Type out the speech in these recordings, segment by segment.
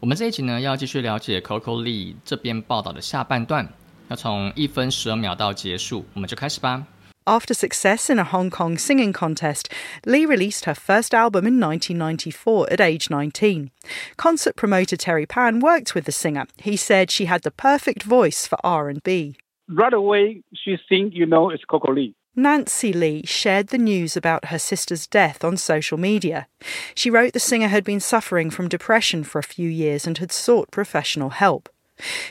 我们这一集呢，要继续了解 Coco Lee 这边报道的下半段，要从一分十二秒到结束，我们就开始吧。After success in a Hong Kong singing contest, Lee released her first album in 1994 at age 19. Concert promoter Terry Pan worked with the singer. He said she had the perfect voice for R&B. Right away, she think you know it's Coco Lee. Nancy Lee shared the news about her sister's death on social media. She wrote the singer had been suffering from depression for a few years and had sought professional help.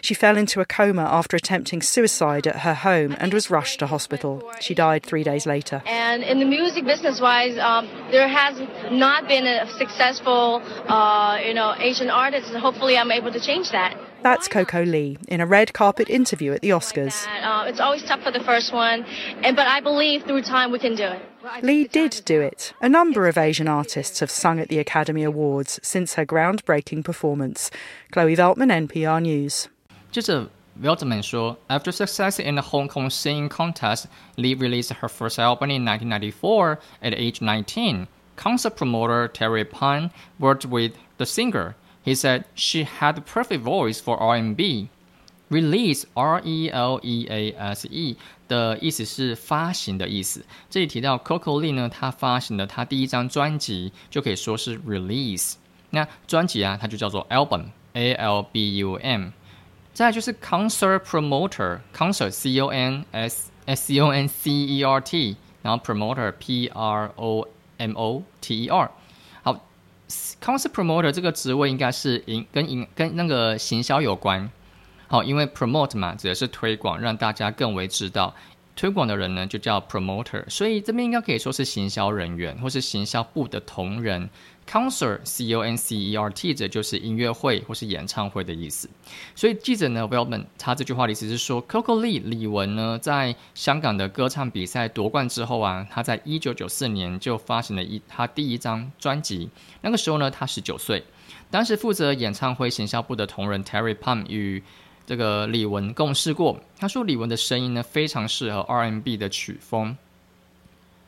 She fell into a coma after attempting suicide at her home and was rushed to hospital. She died three days later. And in the music business wise, um, there has not been a successful, uh, you know, Asian artist. and Hopefully, I'm able to change that. That's Coco Lee in a red carpet interview at the Oscars. Uh, it's always tough for the first one, and but I believe through time we can do it. Lee did do it. A number of Asian artists have sung at the Academy Awards since her groundbreaking performance. Chloe Veltman, NPR News. 接着 Veltman 说，After success in the Hong Kong singing contest, Lee released her first album in 1994 at age 19. Concert promoter Terry Pan worked with the singer. He said she had the perfect voice for R&B. Release R E L E A S E 的意思是发行的意思。这里提到 Coco Lee 呢，他发行的他第一张专辑就可以说是 release。那专辑啊，它就叫做 album，A L B U M。再来就是 concert promoter，concert C O N S S C O N C E R T，然后 promoter P R O M O T E R。好，concert promoter 这个职位应该是营跟营跟那个行销有关。好，因为 promote 嘛，指的是推广，让大家更为知道。推广的人呢，就叫 promoter，所以这边应该可以说是行销人员，或是行销部的同仁。concert c o n c e r t 这就是音乐会或是演唱会的意思。所以记者呢 w e l l m a n 他这句话的意思是说，Coco Lee 李玟呢，在香港的歌唱比赛夺冠之后啊，他在一九九四年就发行了一他第一张专辑。那个时候呢，他十九岁。当时负责演唱会行销部的同仁 Terry Pum 与这个李玟共事过，他说李玟的声音呢非常适合 R&B 的曲风。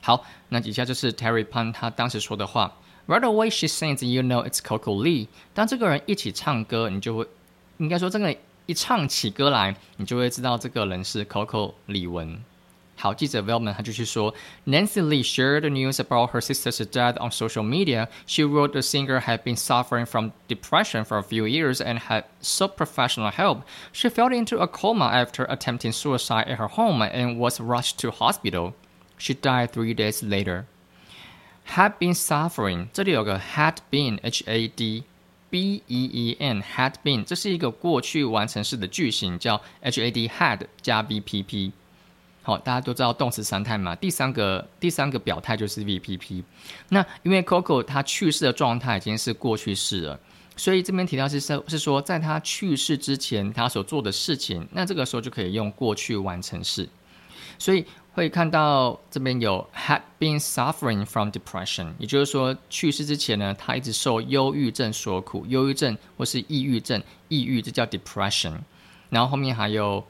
好，那底下就是 Terry Pan 他当时说的话。Right away she sings, you know it's Coco Lee。当这个人一起唱歌，你就会应该说这个一唱起歌来，你就会知道这个人是 Coco 李玟。好，记者 Velman 他就去说，Nancy Lee shared the news about her sister's death on social media. She wrote the singer had been suffering from depression for a few years and had sought professional help. She fell into a coma after attempting suicide at her home and was rushed to hospital. She died three days later. Had been suffering，这里有个 had been H A D B E E N had been，这是一个过去完成式的句型，叫 H A D had 加 V P P。 好，大家都知道动词三态嘛，第三个第三个表态就是 VPP。那因为 Coco 他去世的状态已经是过去式了，所以这边提到是是是说，在他去世之前他所做的事情，那这个时候就可以用过去完成式。所以会看到这边有 had been suffering from depression，也就是说去世之前呢，他一直受忧郁症所苦，忧郁症或是抑郁症，抑郁这叫 depression。然后后面还有。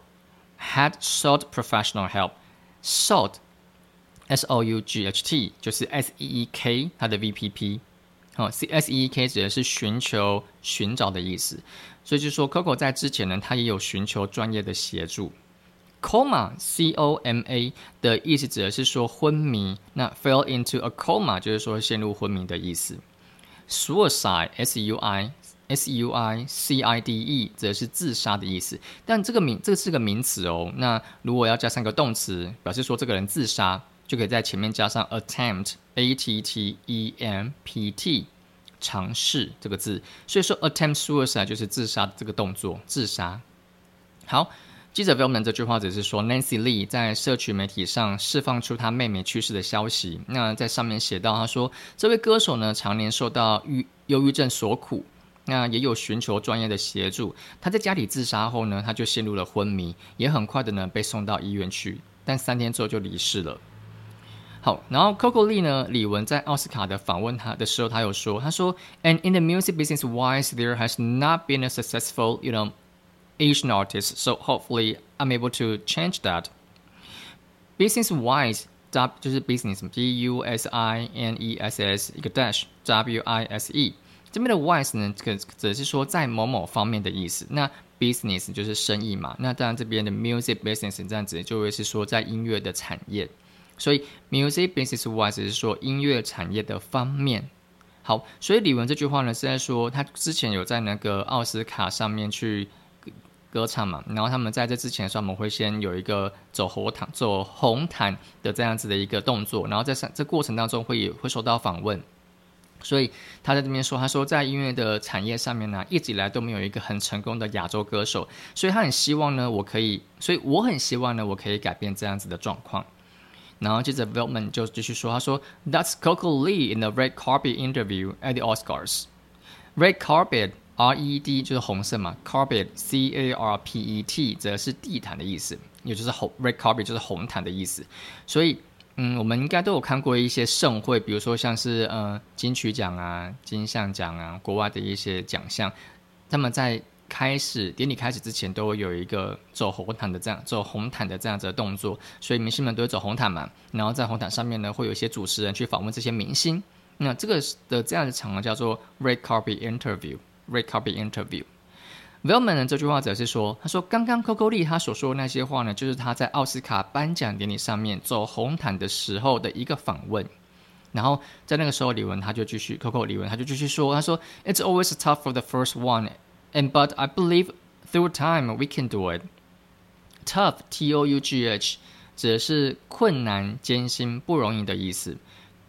had sought professional help. Sought, S O U G H T，就是 S E E K 它的 VPP。好，C S E E K 指的是寻求、寻找的意思。所以就说 Coco 在之前呢，他也有寻求专业的协助。Coma, C O M A 的意思指的是说昏迷。那 fell into a coma 就是说陷入昏迷的意思。Suicide, S U I S U I C I D E 则是自杀的意思，但这个名这是个名词哦。那如果要加上一个动词，表示说这个人自杀，就可以在前面加上 attempt A T T E M P T 尝试这个字。所以说 attempt suicide 就是自杀的这个动作，自杀。好，记者 Velman 这句话只是说 Nancy Lee 在社区媒体上释放出她妹妹去世的消息。那在上面写到，他说这位歌手呢常年受到郁忧郁症所苦。那也有寻求专业的协助。他在家里自杀后呢，他就陷入了昏迷，也很快的呢被送到医院去，但三天之后就离世了。好，然后 Coco Lee 呢，李玟在奥斯卡的访问他的时候，他有说，他说，And in the music business wise, there has not been a successful, you know, Asian artist. So hopefully, I'm able to change that. Business wise, W 就是 business，B U S I N E S S 一个 dash W I S E。这边的 wise 呢，这个则是说在某某方面的意思。那 business 就是生意嘛。那当然这边的 music business 这样子就会是说在音乐的产业。所以 music business wise 是说音乐产业的方面。好，所以李玟这句话呢是在说他之前有在那个奥斯卡上面去歌唱嘛。然后他们在这之前的时候，我们会先有一个走红毯、走红毯的这样子的一个动作。然后在上这过程当中会也会受到访问。所以他在这边说，他说在音乐的产业上面呢，一直以来都没有一个很成功的亚洲歌手，所以他很希望呢，我可以，所以我很希望呢，我可以改变这样子的状况。然后接着 Veltman 就继续说，他说，That's Coco Lee in the red carpet interview at the Oscars. Red carpet, R-E-D 就是红色嘛，carpet, C-A-R-P-E-T 则是地毯的意思，也就是红 red carpet 就是红毯的意思，所以。嗯，我们应该都有看过一些盛会，比如说像是呃金曲奖啊、金像奖啊，国外的一些奖项，他们在开始典礼开始之前，都会有一个走红毯的这样走红毯的这样子的动作，所以明星们都会走红毯嘛。然后在红毯上面呢，会有一些主持人去访问这些明星。那这个的这样的场合叫做 red carpet interview，red carpet interview。Velman 呢这句话则是说，他说刚刚 Coco Lee 他所说的那些话呢，就是他在奥斯卡颁奖典礼上面走红毯的时候的一个访问。然后在那个时候，李玟他就继续 Coco 李玟他就继续说，他说 It's always tough for the first one, and but I believe through time we can do it. Tough, T O U G H，指的是困难、艰辛、不容易的意思。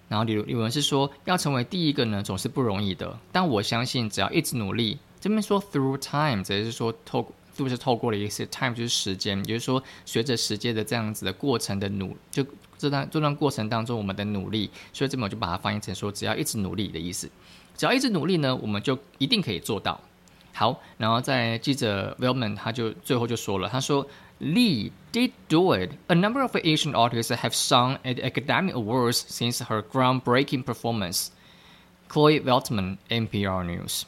然后李李玟是说，要成为第一个呢，总是不容易的，但我相信只要一直努力。这边说 through time，则是说透，through 是透过了一些 time 就是时间，也就是说随着时间的这样子的过程的努，就这段这段过程当中我们的努力，所以这边我就把它翻译成说只要一直努力的意思，只要一直努力呢，我们就一定可以做到。好，然后在记者 Velman 他就最后就说了，他说 Lee did do it. A number of Asian artists have sung at academic awards since her groundbreaking performance. Chloe Veltman, NPR News.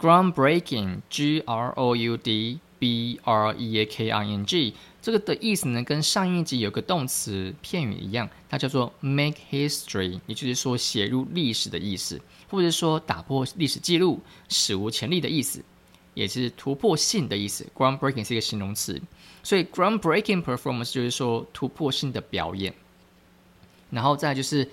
Groundbreaking, G R O U D B R E A K I N G，这个的意思呢，跟上一集有个动词片语一样，它叫做 make history，也就是说写入历史的意思，或者说打破历史记录、史无前例的意思，也是突破性的意思。Groundbreaking 是一个形容词，所以 groundbreaking performance 就是说突破性的表演。然后再就是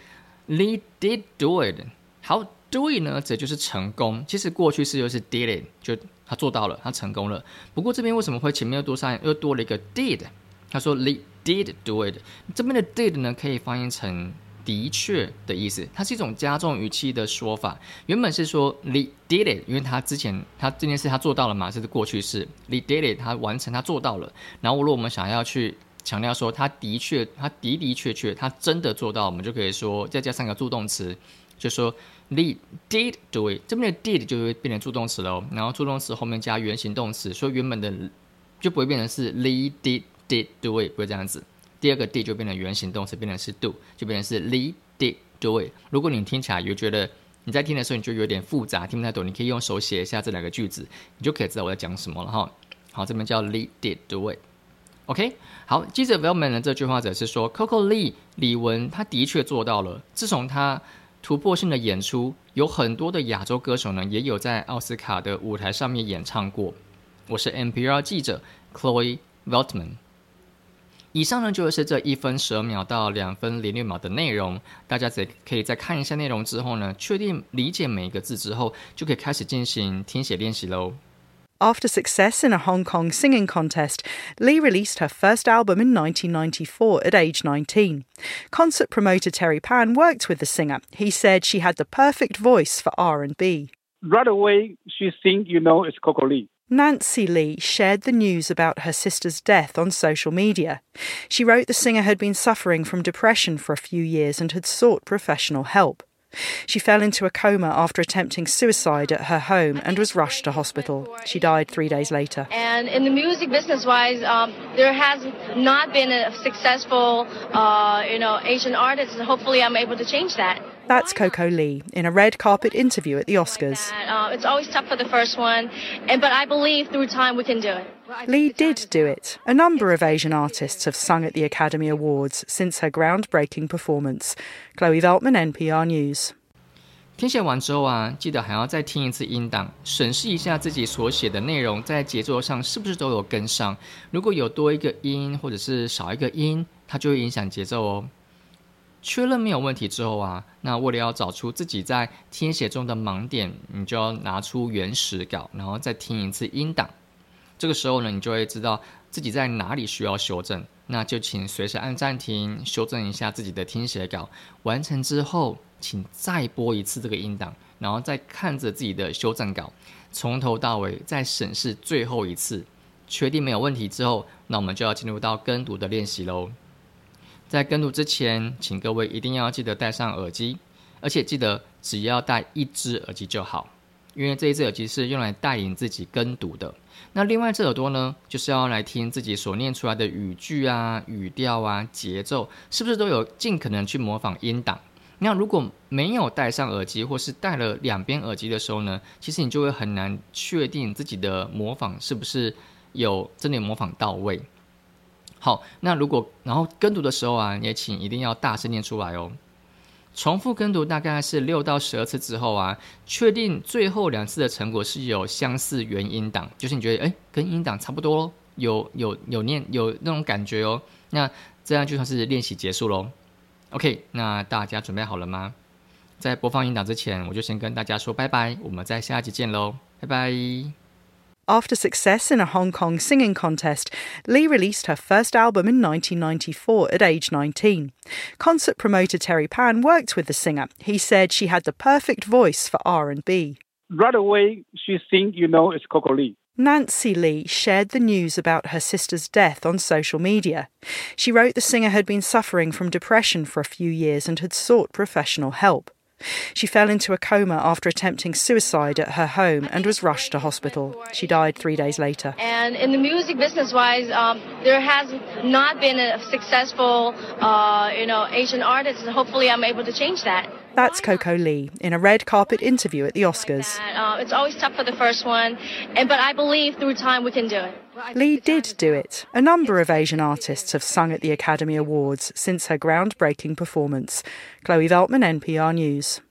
Lee did do it，好。Do it 呢，这就是成功。其实过去式又是 did it，就他做到了，他成功了。不过这边为什么会前面又多上又多了一个 did？他说 Lee did do it。这边的 did 呢，可以翻译成的确的意思，它是一种加重语气的说法。原本是说 Lee did it，因为他之前他这件事他做到了嘛，这是过去式。Lee did it，他完成，他做到了。然后如果我们想要去强调说他的确，他的的确确，他真的做到，我们就可以说再加上个助动词，就说。Lee did do it，这边的 did 就会变成助动词喽，然后助动词后面加原形动词，所以原本的就不会变成是 Lee did did do it，不会这样子。第二个 did 就变成原形动词，变成是 do，就变成是 Lee did do it。如果你听起来又觉得你在听的时候你就有点复杂，听不太懂，你可以用手写一下这两个句子，你就可以知道我在讲什么了哈。好，这边叫 Lee did do it。OK，好，记者 Velman 的这句话则是说，Coco Lee 李玟他的确做到了，自从他。突破性的演出，有很多的亚洲歌手呢，也有在奥斯卡的舞台上面演唱过。我是 NPR 记者 Chloe Veltman。以上呢就是这一分十二秒到两分零六秒的内容，大家在可以在看一下内容之后呢，确定理解每一个字之后，就可以开始进行听写练习喽。After success in a Hong Kong singing contest, Lee released her first album in 1994 at age 19. Concert promoter Terry Pan worked with the singer. He said she had the perfect voice for R&B. Right away, she think you know it's Coco Lee. Nancy Lee shared the news about her sister's death on social media. She wrote the singer had been suffering from depression for a few years and had sought professional help. She fell into a coma after attempting suicide at her home and was rushed to hospital. She died three days later. And in the music business wise, um, there has not been a successful, uh, you know, Asian artist. Hopefully, I'm able to change that. That's Coco Lee in a red carpet interview at the Oscars. uh, it's always tough for the first one, and but I believe through time we can do it. Lee did do it. A number of Asian artists have sung at the Academy Awards since her groundbreaking performance. Chloe Veltman, NPR News. 听写完之后啊，记得还要再听一次音档，审视一下自己所写的内容在节奏上是不是都有跟上。如果有多一个音或者是少一个音，它就会影响节奏哦。 确认没有问题之后啊，那为了要找出自己在听写中的盲点，你就要拿出原始稿，然后再听一次音档。这个时候呢，你就会知道自己在哪里需要修正。那就请随时按暂停，修正一下自己的听写稿。完成之后。请再播一次这个音档，然后再看着自己的修正稿，从头到尾再审视最后一次，确定没有问题之后，那我们就要进入到跟读的练习喽。在跟读之前，请各位一定要记得戴上耳机，而且记得只要戴一只耳机就好，因为这一只耳机是用来带领自己跟读的。那另外一只耳朵呢，就是要来听自己所念出来的语句啊、语调啊、节奏，是不是都有尽可能去模仿音档？那如果没有戴上耳机，或是戴了两边耳机的时候呢，其实你就会很难确定自己的模仿是不是有真的模仿到位。好，那如果然后跟读的时候啊，也请一定要大声念出来哦。重复跟读大概是六到十二次之后啊，确定最后两次的成果是有相似元音档，就是你觉得哎跟音档差不多，有有有念有那种感觉哦，那这样就算是练习结束喽。OK，那大家准备好了吗？在播放音档之前，我就先跟大家说拜拜，我们在下一集见喽，拜拜。After success in a Hong Kong singing contest, Lee released her first album in 1994 at age 19. Concert promoter Terry Pan worked with the singer. He said she had the perfect voice for R&B. Right away, she think you know it's Coco Lee. Nancy Lee shared the news about her sister's death on social media. She wrote the singer had been suffering from depression for a few years and had sought professional help. She fell into a coma after attempting suicide at her home and was rushed to hospital. She died three days later. And in the music business wise, um, there has not been a successful, uh, you know, Asian artist. And hopefully, I'm able to change that. That's Coco Lee in a red carpet interview at the Oscars. Uh, it's always tough for the first one, and, but I believe through time we can do it. Lee did do it. A number of Asian artists have sung at the Academy Awards since her groundbreaking performance. Chloe Veltman, NPR News.